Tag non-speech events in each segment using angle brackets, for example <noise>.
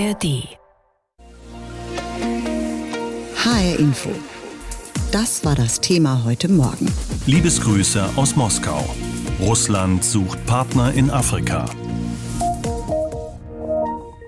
ARD. HR Info. Das war das Thema heute Morgen. Liebesgrüße aus Moskau. Russland sucht Partner in Afrika.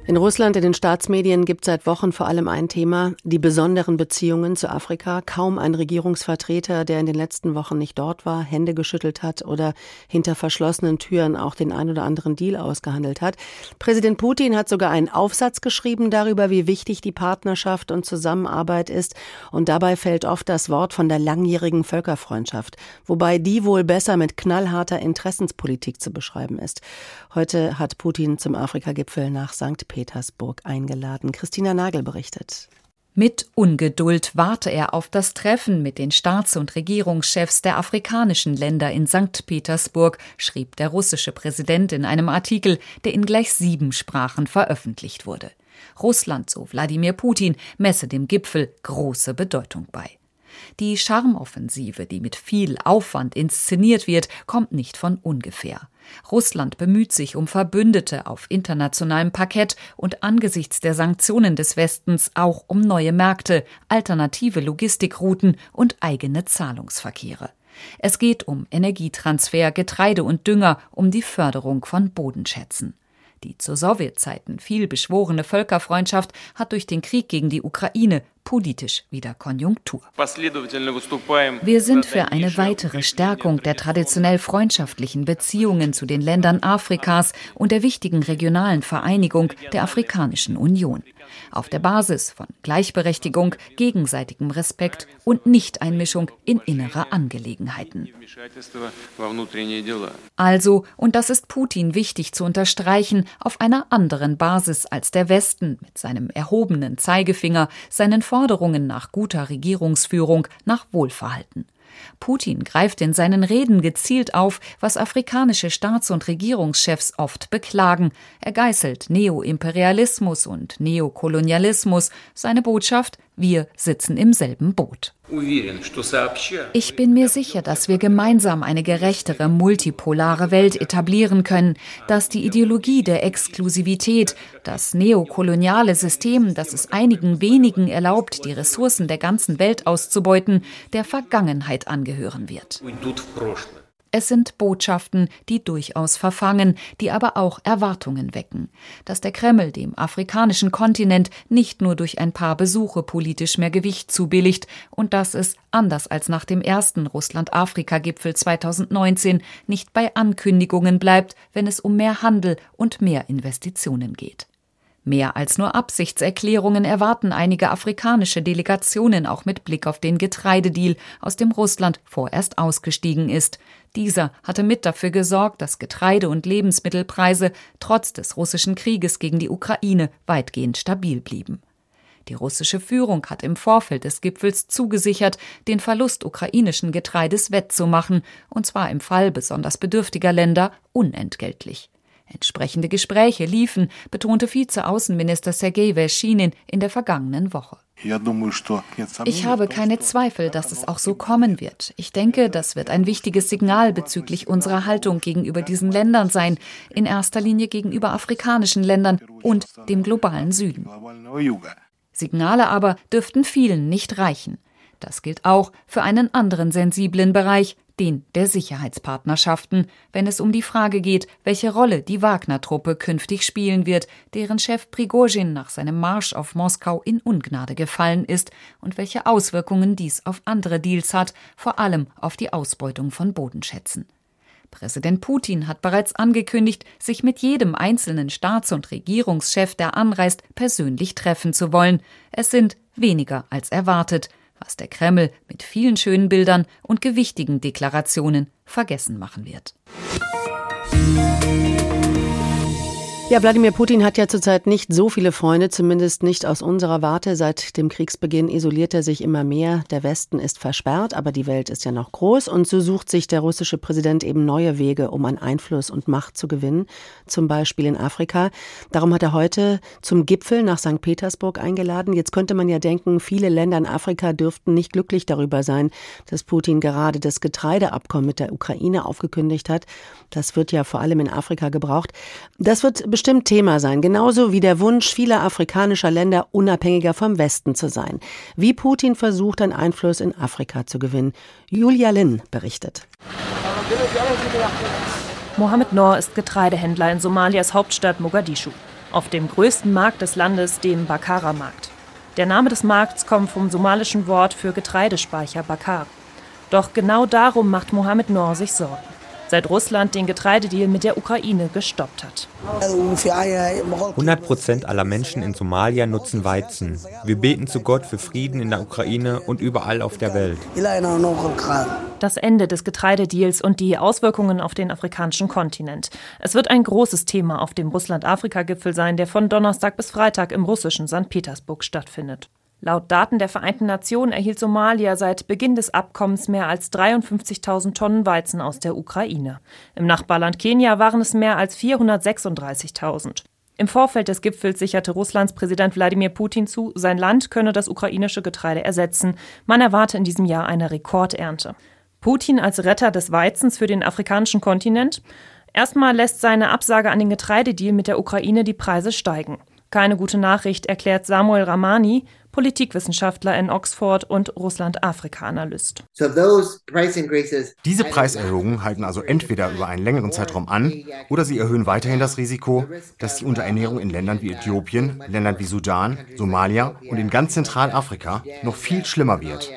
In Russland, in den Staatsmedien gibt seit Wochen vor allem ein Thema, die besonderen Beziehungen zu Afrika. Kaum ein Regierungsvertreter, der in den letzten Wochen nicht dort war, Hände geschüttelt hat oder hinter verschlossenen Türen auch den ein oder anderen Deal ausgehandelt hat. Präsident Putin hat sogar einen Aufsatz geschrieben darüber, wie wichtig die Partnerschaft und Zusammenarbeit ist. Und dabei fällt oft das Wort von der langjährigen Völkerfreundschaft, wobei die wohl besser mit knallharter Interessenspolitik zu beschreiben ist. Heute hat Putin zum Afrika-Gipfel nach St. Petersburg eingeladen. Christina Nagel berichtet. Mit Ungeduld warte er auf das Treffen mit den Staats- und Regierungschefs der afrikanischen Länder in St. Petersburg, schrieb der russische Präsident in einem Artikel, der in gleich sieben Sprachen veröffentlicht wurde. Russland, so Wladimir Putin, messe dem Gipfel große Bedeutung bei. Die Charmoffensive, die mit viel Aufwand inszeniert wird, kommt nicht von ungefähr. Russland bemüht sich um Verbündete auf internationalem Parkett und angesichts der Sanktionen des Westens auch um neue Märkte, alternative Logistikrouten und eigene Zahlungsverkehre. Es geht um Energietransfer, Getreide und Dünger, um die Förderung von Bodenschätzen. Die zu Sowjetzeiten viel beschworene Völkerfreundschaft hat durch den Krieg gegen die Ukraine politisch wieder Konjunktur. Wir sind für eine weitere Stärkung der traditionell freundschaftlichen Beziehungen zu den Ländern Afrikas und der wichtigen regionalen Vereinigung der Afrikanischen Union auf der Basis von Gleichberechtigung, gegenseitigem Respekt und Nichteinmischung in innere Angelegenheiten. Also, und das ist Putin wichtig zu unterstreichen, auf einer anderen Basis als der Westen mit seinem erhobenen Zeigefinger, seinen Forderungen nach guter Regierungsführung, nach Wohlverhalten. Putin greift in seinen Reden gezielt auf, was afrikanische Staats- und Regierungschefs oft beklagen. Er geißelt Neoimperialismus und Neokolonialismus. Seine Botschaft, wir sitzen im selben Boot. Ich bin mir sicher, dass wir gemeinsam eine gerechtere, multipolare Welt etablieren können, dass die Ideologie der Exklusivität, das neokoloniale System, das es einigen wenigen erlaubt, die Ressourcen der ganzen Welt auszubeuten, der Vergangenheit angehören wird. Es sind Botschaften, die durchaus verfangen, die aber auch Erwartungen wecken, dass der Kreml dem afrikanischen Kontinent nicht nur durch ein paar Besuche politisch mehr Gewicht zubilligt und dass es, anders als nach dem ersten Russland-Afrika-Gipfel 2019, nicht bei Ankündigungen bleibt, wenn es um mehr Handel und mehr Investitionen geht. Mehr als nur Absichtserklärungen erwarten einige afrikanische Delegationen auch mit Blick auf den Getreidedeal, aus dem Russland vorerst ausgestiegen ist. Dieser hatte mit dafür gesorgt, dass Getreide- und Lebensmittelpreise trotz des russischen Krieges gegen die Ukraine weitgehend stabil blieben. Die russische Führung hat im Vorfeld des Gipfels zugesichert, den Verlust ukrainischen Getreides wettzumachen, und zwar im Fall besonders bedürftiger Länder unentgeltlich. Entsprechende Gespräche liefen, betonte Vizeaußenminister Sergei Verschinin in der vergangenen Woche. Ich habe keine Zweifel, dass es auch so kommen wird. Ich denke, das wird ein wichtiges Signal bezüglich unserer Haltung gegenüber diesen Ländern sein, in erster Linie gegenüber afrikanischen Ländern und dem globalen Süden. Signale aber dürften vielen nicht reichen. Das gilt auch für einen anderen sensiblen Bereich, den der Sicherheitspartnerschaften, wenn es um die Frage geht, welche Rolle die Wagner-Truppe künftig spielen wird, deren Chef Prigozhin nach seinem Marsch auf Moskau in Ungnade gefallen ist und welche Auswirkungen dies auf andere Deals hat, vor allem auf die Ausbeutung von Bodenschätzen. Präsident Putin hat bereits angekündigt, sich mit jedem einzelnen Staats- und Regierungschef, der anreist, persönlich treffen zu wollen. Es sind weniger als erwartet was der Kreml mit vielen schönen Bildern und gewichtigen Deklarationen vergessen machen wird. Ja, Wladimir Putin hat ja zurzeit nicht so viele Freunde, zumindest nicht aus unserer Warte. Seit dem Kriegsbeginn isoliert er sich immer mehr. Der Westen ist versperrt, aber die Welt ist ja noch groß. Und so sucht sich der russische Präsident eben neue Wege, um an Einfluss und Macht zu gewinnen, zum Beispiel in Afrika. Darum hat er heute zum Gipfel nach St. Petersburg eingeladen. Jetzt könnte man ja denken, viele Länder in Afrika dürften nicht glücklich darüber sein, dass Putin gerade das Getreideabkommen mit der Ukraine aufgekündigt hat. Das wird ja vor allem in Afrika gebraucht. Das wird bestimmt Thema sein, genauso wie der Wunsch vieler afrikanischer Länder, unabhängiger vom Westen zu sein. Wie Putin versucht, einen Einfluss in Afrika zu gewinnen. Julia Lin berichtet. Mohammed Noor ist Getreidehändler in Somalias Hauptstadt Mogadischu. Auf dem größten Markt des Landes, dem Bakara-Markt. Der Name des Markts kommt vom somalischen Wort für Getreidespeicher Bakar. Doch genau darum macht Mohammed Noor sich Sorgen seit Russland den Getreidedeal mit der Ukraine gestoppt hat. 100 Prozent aller Menschen in Somalia nutzen Weizen. Wir beten zu Gott für Frieden in der Ukraine und überall auf der Welt. Das Ende des Getreidedeals und die Auswirkungen auf den afrikanischen Kontinent. Es wird ein großes Thema auf dem Russland-Afrika-Gipfel sein, der von Donnerstag bis Freitag im russischen St. Petersburg stattfindet. Laut Daten der Vereinten Nationen erhielt Somalia seit Beginn des Abkommens mehr als 53.000 Tonnen Weizen aus der Ukraine. Im Nachbarland Kenia waren es mehr als 436.000. Im Vorfeld des Gipfels sicherte Russlands Präsident Wladimir Putin zu, sein Land könne das ukrainische Getreide ersetzen. Man erwarte in diesem Jahr eine Rekordernte. Putin als Retter des Weizens für den afrikanischen Kontinent? Erstmal lässt seine Absage an den Getreidedeal mit der Ukraine die Preise steigen. Keine gute Nachricht, erklärt Samuel Ramani, Politikwissenschaftler in Oxford und Russland-Afrika-Analyst. Diese Preiserhöhungen halten also entweder über einen längeren Zeitraum an oder sie erhöhen weiterhin das Risiko, dass die Unterernährung in Ländern wie Äthiopien, Ländern wie Sudan, Somalia und in ganz Zentralafrika noch viel schlimmer wird.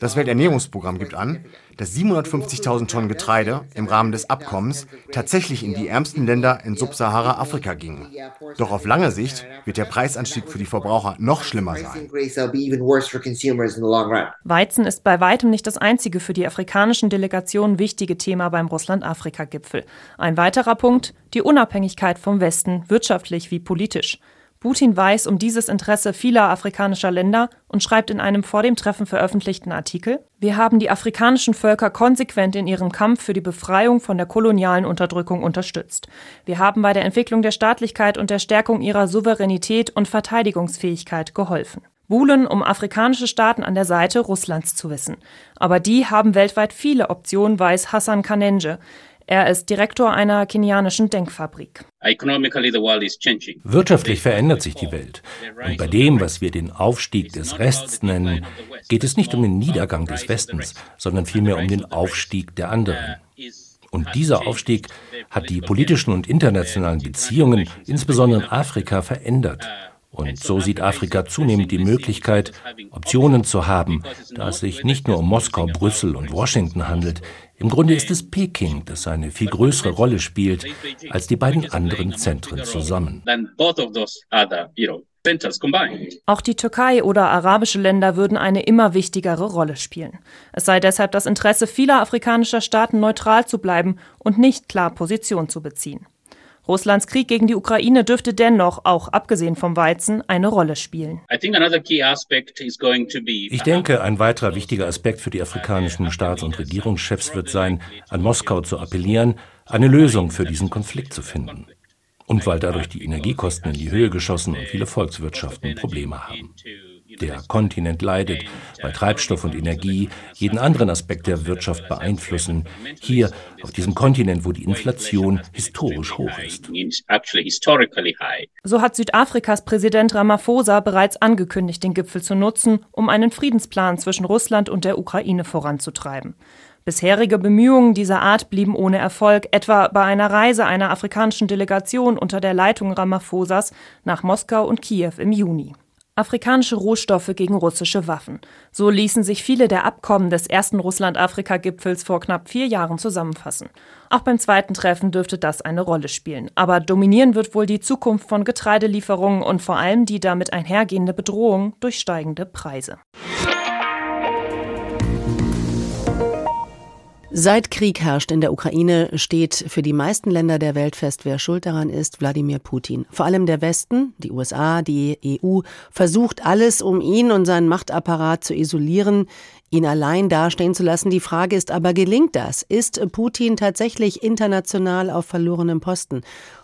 Das Welternährungsprogramm gibt an, dass 750.000 Tonnen Getreide im Rahmen des Abkommens tatsächlich in die ärmsten Länder in Subsahara-Afrika gingen. Doch auf lange Sicht wird der Preisanstieg für die Verbraucher noch schlimmer sein. Weizen ist bei weitem nicht das einzige für die afrikanischen Delegationen wichtige Thema beim Russland-Afrika-Gipfel. Ein weiterer Punkt, die Unabhängigkeit vom Westen, wirtschaftlich wie politisch. Putin weiß um dieses Interesse vieler afrikanischer Länder und schreibt in einem vor dem Treffen veröffentlichten Artikel, wir haben die afrikanischen Völker konsequent in ihrem Kampf für die Befreiung von der kolonialen Unterdrückung unterstützt. Wir haben bei der Entwicklung der Staatlichkeit und der Stärkung ihrer Souveränität und Verteidigungsfähigkeit geholfen. Buhlen, um afrikanische Staaten an der Seite Russlands zu wissen. Aber die haben weltweit viele Optionen, weiß Hassan Kanenje. Er ist Direktor einer kenianischen Denkfabrik. Wirtschaftlich verändert sich die Welt. Und bei dem, was wir den Aufstieg des Rests nennen, geht es nicht um den Niedergang des Westens, sondern vielmehr um den Aufstieg der anderen. Und dieser Aufstieg hat die politischen und internationalen Beziehungen, insbesondere in Afrika, verändert. Und so sieht Afrika zunehmend die Möglichkeit, Optionen zu haben, da es sich nicht nur um Moskau, Brüssel und Washington handelt. Im Grunde ist es Peking, das eine viel größere Rolle spielt als die beiden anderen Zentren zusammen. Auch die Türkei oder arabische Länder würden eine immer wichtigere Rolle spielen. Es sei deshalb das Interesse vieler afrikanischer Staaten, neutral zu bleiben und nicht klar Position zu beziehen. Russlands Krieg gegen die Ukraine dürfte dennoch, auch abgesehen vom Weizen, eine Rolle spielen. Ich denke, ein weiterer wichtiger Aspekt für die afrikanischen Staats- und Regierungschefs wird sein, an Moskau zu appellieren, eine Lösung für diesen Konflikt zu finden. Und weil dadurch die Energiekosten in die Höhe geschossen und viele Volkswirtschaften Probleme haben. Der Kontinent leidet, weil Treibstoff und Energie jeden anderen Aspekt der Wirtschaft beeinflussen. Hier auf diesem Kontinent, wo die Inflation historisch hoch ist. So hat Südafrikas Präsident Ramaphosa bereits angekündigt, den Gipfel zu nutzen, um einen Friedensplan zwischen Russland und der Ukraine voranzutreiben. Bisherige Bemühungen dieser Art blieben ohne Erfolg, etwa bei einer Reise einer afrikanischen Delegation unter der Leitung Ramaphosas nach Moskau und Kiew im Juni afrikanische Rohstoffe gegen russische Waffen. So ließen sich viele der Abkommen des ersten Russland-Afrika-Gipfels vor knapp vier Jahren zusammenfassen. Auch beim zweiten Treffen dürfte das eine Rolle spielen. Aber dominieren wird wohl die Zukunft von Getreidelieferungen und vor allem die damit einhergehende Bedrohung durch steigende Preise. Seit Krieg herrscht in der Ukraine, steht für die meisten Länder der Welt fest, wer schuld daran ist, Wladimir Putin. Vor allem der Westen, die USA, die EU, versucht alles, um ihn und seinen Machtapparat zu isolieren, ihn allein dastehen zu lassen. Die Frage ist aber, gelingt das? Ist Putin tatsächlich international auf verlorenem Posten?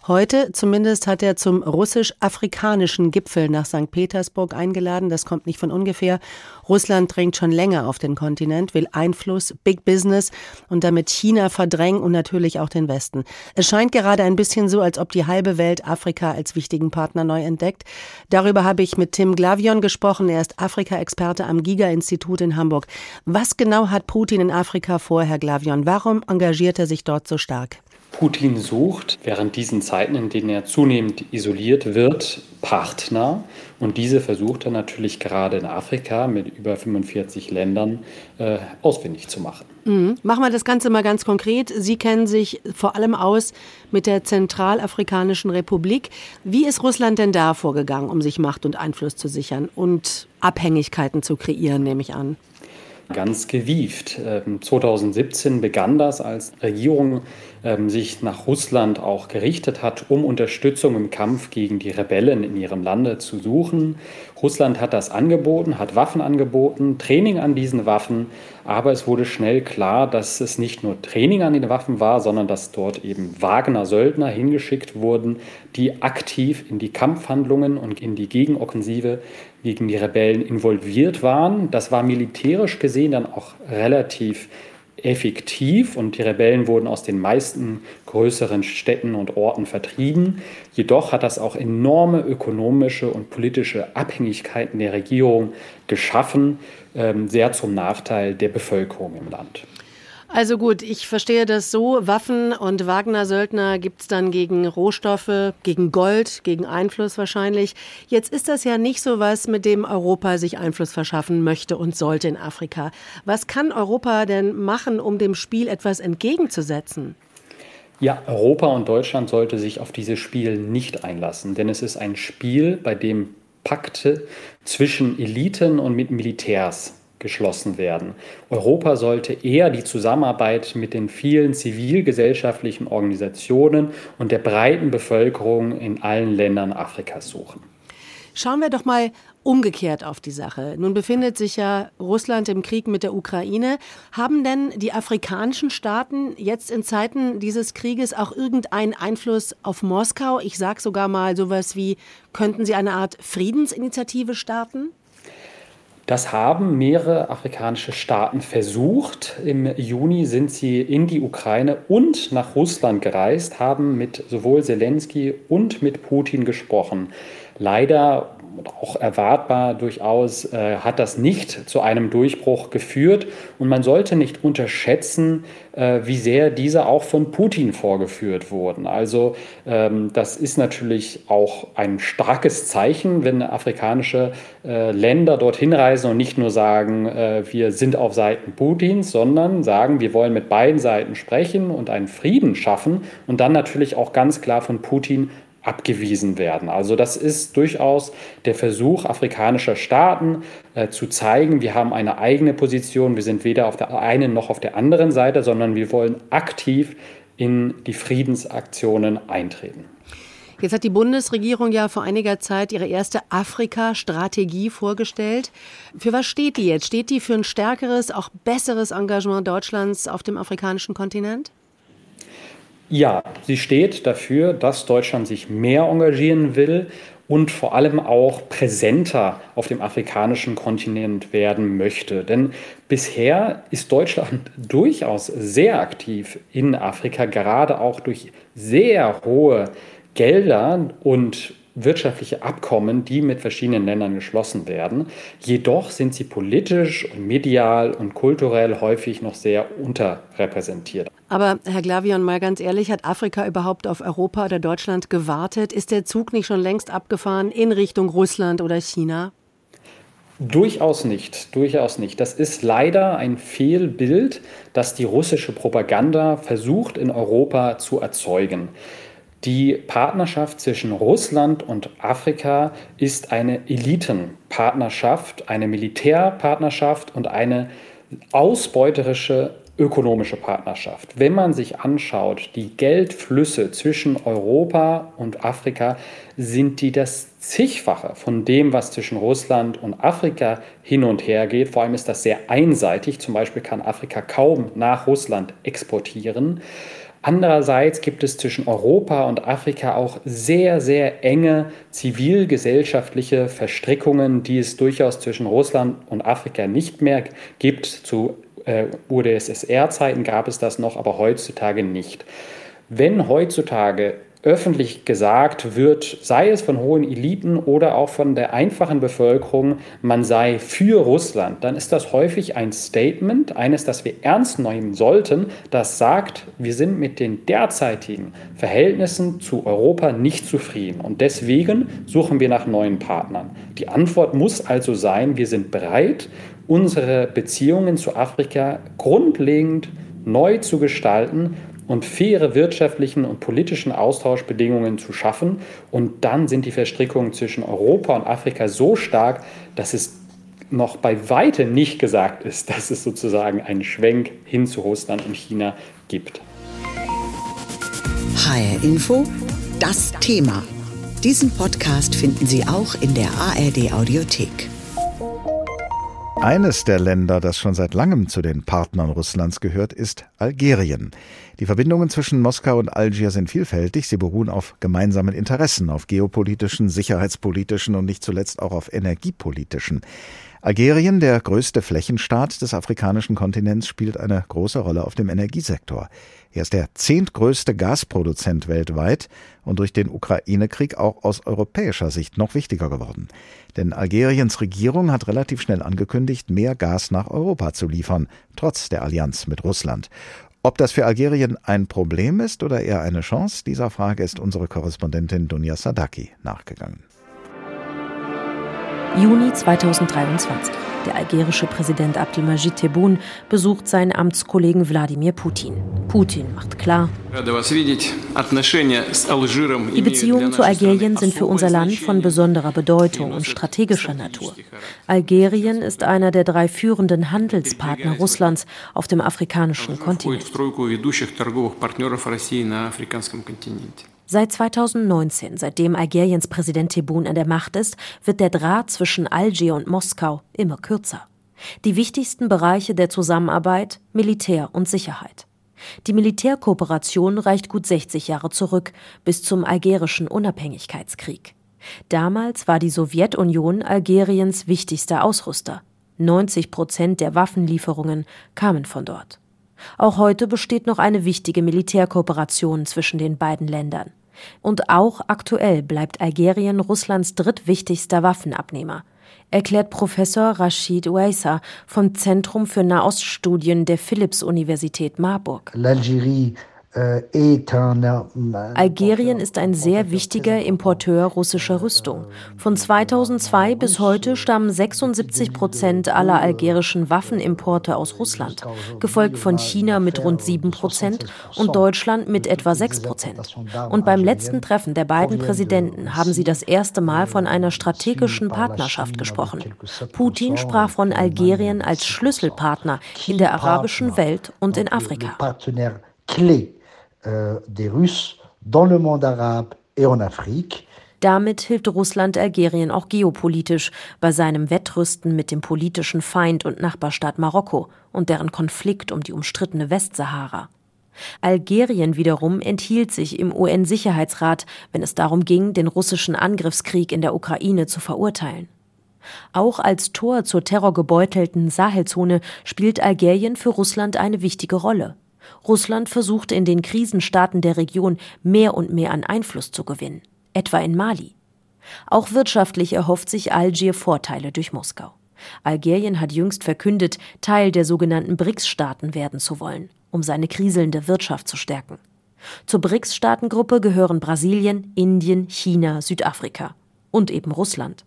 Heute zumindest hat er zum russisch-afrikanischen Gipfel nach St. Petersburg eingeladen. Das kommt nicht von ungefähr. Russland drängt schon länger auf den Kontinent, will Einfluss, Big Business und damit China verdrängen und natürlich auch den Westen. Es scheint gerade ein bisschen so, als ob die halbe Welt Afrika als wichtigen Partner neu entdeckt. Darüber habe ich mit Tim Glavion gesprochen. Er ist Afrika-Experte am Giga-Institut in Hamburg. Was genau hat Putin in Afrika vor, Herr Glavion? Warum engagiert er sich dort so stark? Putin sucht während diesen Zeiten, in denen er zunehmend isoliert wird, Partner. Und diese versucht er natürlich gerade in Afrika mit über 45 Ländern äh, ausfindig zu machen. Mhm. Machen wir das Ganze mal ganz konkret. Sie kennen sich vor allem aus mit der Zentralafrikanischen Republik. Wie ist Russland denn da vorgegangen, um sich Macht und Einfluss zu sichern und Abhängigkeiten zu kreieren, nehme ich an? Ganz gewieft. 2017 ähm, begann das, als Regierung ähm, sich nach Russland auch gerichtet hat, um Unterstützung im Kampf gegen die Rebellen in ihrem Lande zu suchen. Russland hat das angeboten, hat Waffen angeboten, Training an diesen Waffen, aber es wurde schnell klar, dass es nicht nur Training an den Waffen war, sondern dass dort eben Wagner-Söldner hingeschickt wurden, die aktiv in die Kampfhandlungen und in die Gegenoffensive gegen die Rebellen involviert waren. Das war militärisch gesehen dann auch relativ effektiv und die Rebellen wurden aus den meisten größeren Städten und Orten vertrieben. Jedoch hat das auch enorme ökonomische und politische Abhängigkeiten der Regierung geschaffen, ähm, sehr zum Nachteil der Bevölkerung im Land. Also gut, ich verstehe das so. Waffen und Wagner-Söldner gibt es dann gegen Rohstoffe, gegen Gold, gegen Einfluss wahrscheinlich. Jetzt ist das ja nicht so was, mit dem Europa sich Einfluss verschaffen möchte und sollte in Afrika. Was kann Europa denn machen, um dem Spiel etwas entgegenzusetzen? Ja, Europa und Deutschland sollte sich auf dieses Spiel nicht einlassen, denn es ist ein Spiel, bei dem Pakte zwischen Eliten und mit Militärs geschlossen werden. Europa sollte eher die Zusammenarbeit mit den vielen zivilgesellschaftlichen Organisationen und der breiten Bevölkerung in allen Ländern Afrikas suchen. Schauen wir doch mal umgekehrt auf die Sache. Nun befindet sich ja Russland im Krieg mit der Ukraine. Haben denn die afrikanischen Staaten jetzt in Zeiten dieses Krieges auch irgendeinen Einfluss auf Moskau? Ich sage sogar mal sowas wie, könnten sie eine Art Friedensinitiative starten? Das haben mehrere afrikanische Staaten versucht. Im Juni sind sie in die Ukraine und nach Russland gereist, haben mit sowohl Zelensky und mit Putin gesprochen. Leider auch erwartbar durchaus äh, hat das nicht zu einem Durchbruch geführt. Und man sollte nicht unterschätzen, äh, wie sehr diese auch von Putin vorgeführt wurden. Also ähm, das ist natürlich auch ein starkes Zeichen, wenn afrikanische äh, Länder dorthin reisen und nicht nur sagen, äh, wir sind auf Seiten Putins, sondern sagen, wir wollen mit beiden Seiten sprechen und einen Frieden schaffen und dann natürlich auch ganz klar von Putin abgewiesen werden. Also das ist durchaus der Versuch afrikanischer Staaten äh, zu zeigen, wir haben eine eigene Position, wir sind weder auf der einen noch auf der anderen Seite, sondern wir wollen aktiv in die Friedensaktionen eintreten. Jetzt hat die Bundesregierung ja vor einiger Zeit ihre erste Afrika-Strategie vorgestellt. Für was steht die jetzt? Steht die für ein stärkeres, auch besseres Engagement Deutschlands auf dem afrikanischen Kontinent? Ja, sie steht dafür, dass Deutschland sich mehr engagieren will und vor allem auch präsenter auf dem afrikanischen Kontinent werden möchte. Denn bisher ist Deutschland <laughs> durchaus sehr aktiv in Afrika, gerade auch durch sehr hohe Gelder und wirtschaftliche Abkommen, die mit verschiedenen Ländern geschlossen werden. Jedoch sind sie politisch und medial und kulturell häufig noch sehr unterrepräsentiert. Aber Herr Glavion, mal ganz ehrlich, hat Afrika überhaupt auf Europa oder Deutschland gewartet? Ist der Zug nicht schon längst abgefahren in Richtung Russland oder China? Durchaus nicht, durchaus nicht. Das ist leider ein Fehlbild, das die russische Propaganda versucht in Europa zu erzeugen. Die Partnerschaft zwischen Russland und Afrika ist eine Elitenpartnerschaft, eine Militärpartnerschaft und eine ausbeuterische ökonomische Partnerschaft. Wenn man sich anschaut, die Geldflüsse zwischen Europa und Afrika, sind die das zigfache von dem, was zwischen Russland und Afrika hin und her geht. Vor allem ist das sehr einseitig. Zum Beispiel kann Afrika kaum nach Russland exportieren. Andererseits gibt es zwischen Europa und Afrika auch sehr, sehr enge zivilgesellschaftliche Verstrickungen, die es durchaus zwischen Russland und Afrika nicht mehr gibt. Zu äh, UdSSR-Zeiten gab es das noch, aber heutzutage nicht. Wenn heutzutage öffentlich gesagt wird, sei es von hohen Eliten oder auch von der einfachen Bevölkerung, man sei für Russland, dann ist das häufig ein Statement, eines, das wir ernst nehmen sollten, das sagt, wir sind mit den derzeitigen Verhältnissen zu Europa nicht zufrieden und deswegen suchen wir nach neuen Partnern. Die Antwort muss also sein, wir sind bereit, unsere Beziehungen zu Afrika grundlegend neu zu gestalten und faire wirtschaftlichen und politischen Austauschbedingungen zu schaffen. Und dann sind die Verstrickungen zwischen Europa und Afrika so stark, dass es noch bei weitem nicht gesagt ist, dass es sozusagen einen Schwenk hin zu Russland und China gibt. HR Info, das Thema. Diesen Podcast finden Sie auch in der ARD Audiothek. Eines der Länder, das schon seit langem zu den Partnern Russlands gehört, ist Algerien. Die Verbindungen zwischen Moskau und Algier sind vielfältig. Sie beruhen auf gemeinsamen Interessen, auf geopolitischen, sicherheitspolitischen und nicht zuletzt auch auf energiepolitischen. Algerien, der größte Flächenstaat des afrikanischen Kontinents, spielt eine große Rolle auf dem Energiesektor. Er ist der zehntgrößte Gasproduzent weltweit und durch den Ukraine-Krieg auch aus europäischer Sicht noch wichtiger geworden. Denn Algeriens Regierung hat relativ schnell angekündigt, mehr Gas nach Europa zu liefern, trotz der Allianz mit Russland. Ob das für Algerien ein Problem ist oder eher eine Chance, dieser Frage ist unsere Korrespondentin Dunja Sadaki nachgegangen. Juni 2023. Der algerische Präsident Abdelmajid Tebboune besucht seinen Amtskollegen Wladimir Putin. Putin macht klar, die Beziehungen zu Algerien sind für unser Land von besonderer Bedeutung und strategischer Natur. Algerien ist einer der drei führenden Handelspartner Russlands auf dem afrikanischen Kontinent. Seit 2019, seitdem Algeriens Präsident Tebboune an der Macht ist, wird der Draht zwischen Algier und Moskau immer kürzer. Die wichtigsten Bereiche der Zusammenarbeit Militär und Sicherheit. Die Militärkooperation reicht gut 60 Jahre zurück, bis zum algerischen Unabhängigkeitskrieg. Damals war die Sowjetunion Algeriens wichtigster Ausrüster. 90 Prozent der Waffenlieferungen kamen von dort. Auch heute besteht noch eine wichtige Militärkooperation zwischen den beiden Ländern. Und auch aktuell bleibt Algerien Russlands drittwichtigster Waffenabnehmer, erklärt Professor Rashid Ouaissa vom Zentrum für Nahoststudien der Philipps-Universität Marburg. Algerien ist ein sehr wichtiger Importeur russischer Rüstung. Von 2002 bis heute stammen 76 Prozent aller algerischen Waffenimporte aus Russland, gefolgt von China mit rund 7 Prozent und Deutschland mit etwa 6 Prozent. Und beim letzten Treffen der beiden Präsidenten haben sie das erste Mal von einer strategischen Partnerschaft gesprochen. Putin sprach von Algerien als Schlüsselpartner in der arabischen Welt und in Afrika. Euh, des Russes dans le monde arabe et en Afrique. Damit hilft Russland Algerien auch geopolitisch bei seinem Wettrüsten mit dem politischen Feind und Nachbarstaat Marokko und deren Konflikt um die umstrittene Westsahara. Algerien wiederum enthielt sich im UN-Sicherheitsrat, wenn es darum ging, den russischen Angriffskrieg in der Ukraine zu verurteilen. Auch als Tor zur terrorgebeutelten Sahelzone spielt Algerien für Russland eine wichtige Rolle. Russland versuchte in den Krisenstaaten der Region mehr und mehr an Einfluss zu gewinnen, etwa in Mali. Auch wirtschaftlich erhofft sich Algier Vorteile durch Moskau. Algerien hat jüngst verkündet, Teil der sogenannten BRICS-Staaten werden zu wollen, um seine kriselnde Wirtschaft zu stärken. Zur BRICS-Staatengruppe gehören Brasilien, Indien, China, Südafrika und eben Russland.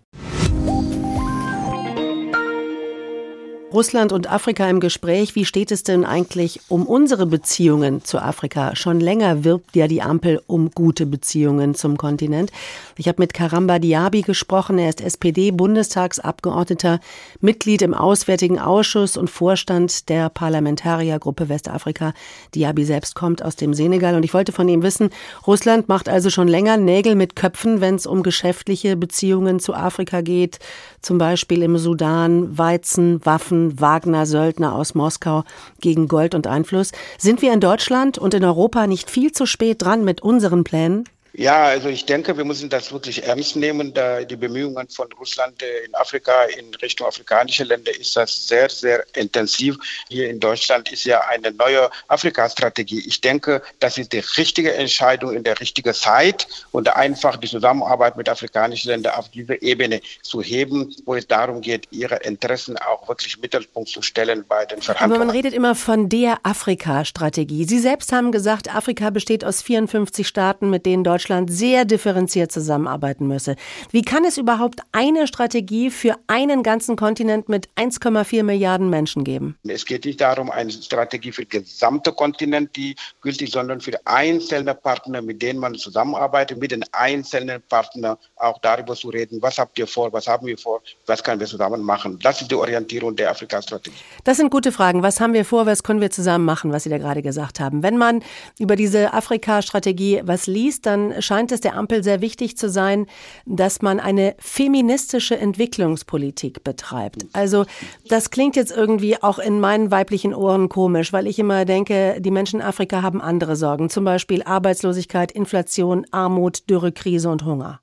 Russland und Afrika im Gespräch. Wie steht es denn eigentlich um unsere Beziehungen zu Afrika? Schon länger wirbt ja die Ampel um gute Beziehungen zum Kontinent. Ich habe mit Karamba Diaby gesprochen. Er ist SPD-Bundestagsabgeordneter, Mitglied im Auswärtigen Ausschuss und Vorstand der Parlamentariergruppe Westafrika. Diaby selbst kommt aus dem Senegal und ich wollte von ihm wissen, Russland macht also schon länger Nägel mit Köpfen, wenn es um geschäftliche Beziehungen zu Afrika geht, zum Beispiel im Sudan, Weizen, Waffen, Wagner-Söldner aus Moskau gegen Gold und Einfluss. Sind wir in Deutschland und in Europa nicht viel zu spät dran mit unseren Plänen? Ja, also ich denke, wir müssen das wirklich ernst nehmen. Da die Bemühungen von Russland äh, in Afrika in Richtung afrikanische Länder ist das sehr, sehr intensiv. Hier in Deutschland ist ja eine neue Afrika-Strategie. Ich denke, das ist die richtige Entscheidung in der richtigen Zeit und einfach die Zusammenarbeit mit afrikanischen Ländern auf diese Ebene zu heben, wo es darum geht, ihre Interessen auch wirklich im Mittelpunkt zu stellen bei den Verhandlungen. Aber man redet immer von der Afrika-Strategie. Sie selbst haben gesagt, Afrika besteht aus 54 Staaten, mit denen Deutschland Deutschland sehr differenziert zusammenarbeiten müsse. Wie kann es überhaupt eine Strategie für einen ganzen Kontinent mit 1,4 Milliarden Menschen geben? Es geht nicht darum, eine Strategie für den gesamten Kontinent, die gültig, sondern für einzelne Partner, mit denen man zusammenarbeitet, mit den einzelnen Partnern auch darüber zu reden, was habt ihr vor, was haben wir vor, was können wir zusammen machen. Das ist die Orientierung der Afrika-Strategie. Das sind gute Fragen. Was haben wir vor, was können wir zusammen machen, was Sie da gerade gesagt haben? Wenn man über diese Afrika-Strategie was liest, dann scheint es der Ampel sehr wichtig zu sein, dass man eine feministische Entwicklungspolitik betreibt. Also das klingt jetzt irgendwie auch in meinen weiblichen Ohren komisch, weil ich immer denke, die Menschen in Afrika haben andere Sorgen, zum Beispiel Arbeitslosigkeit, Inflation, Armut, Dürrekrise und Hunger.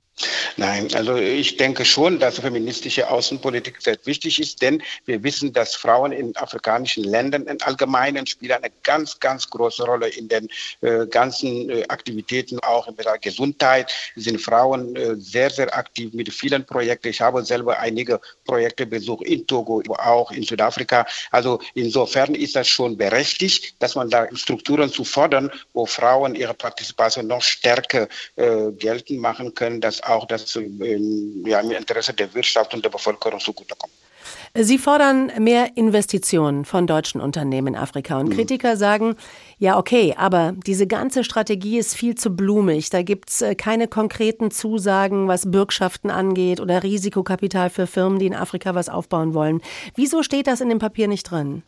Nein, also ich denke schon, dass feministische Außenpolitik sehr wichtig ist, denn wir wissen, dass Frauen in afrikanischen Ländern im Allgemeinen spielen eine ganz, ganz große Rolle in den äh, ganzen äh, Aktivitäten, auch im Bereich Gesundheit sind Frauen äh, sehr, sehr aktiv mit vielen Projekten. Ich habe selber einige Projekte besucht in Togo, auch in Südafrika. Also insofern ist das schon berechtigt, dass man da Strukturen zu fordern, wo Frauen ihre Partizipation noch stärker äh, geltend machen können, dass auch das in, ja, im Interesse der Wirtschaft und der Bevölkerung zugutekommt. Sie fordern mehr Investitionen von deutschen Unternehmen in Afrika. Und mhm. Kritiker sagen, ja, okay, aber diese ganze Strategie ist viel zu blumig. Da gibt es äh, keine konkreten Zusagen, was Bürgschaften angeht oder Risikokapital für Firmen, die in Afrika was aufbauen wollen. Wieso steht das in dem Papier nicht drin?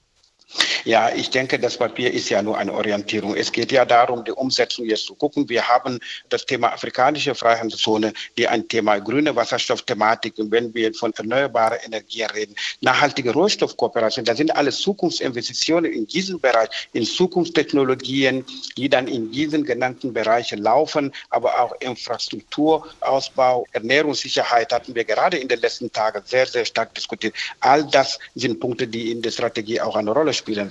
Ja, ich denke, das Papier ist ja nur eine Orientierung. Es geht ja darum, die Umsetzung jetzt zu gucken. Wir haben das Thema afrikanische Freihandelszone, die ein Thema grüne Wasserstoffthematik, und wenn wir von erneuerbaren Energien reden, nachhaltige Rohstoffkooperation, das sind alles Zukunftsinvestitionen in diesem Bereich, in Zukunftstechnologien, die dann in diesen genannten Bereichen laufen, aber auch Infrastrukturausbau, Ernährungssicherheit hatten wir gerade in den letzten Tagen sehr, sehr stark diskutiert. All das sind Punkte, die in der Strategie auch eine Rolle spielen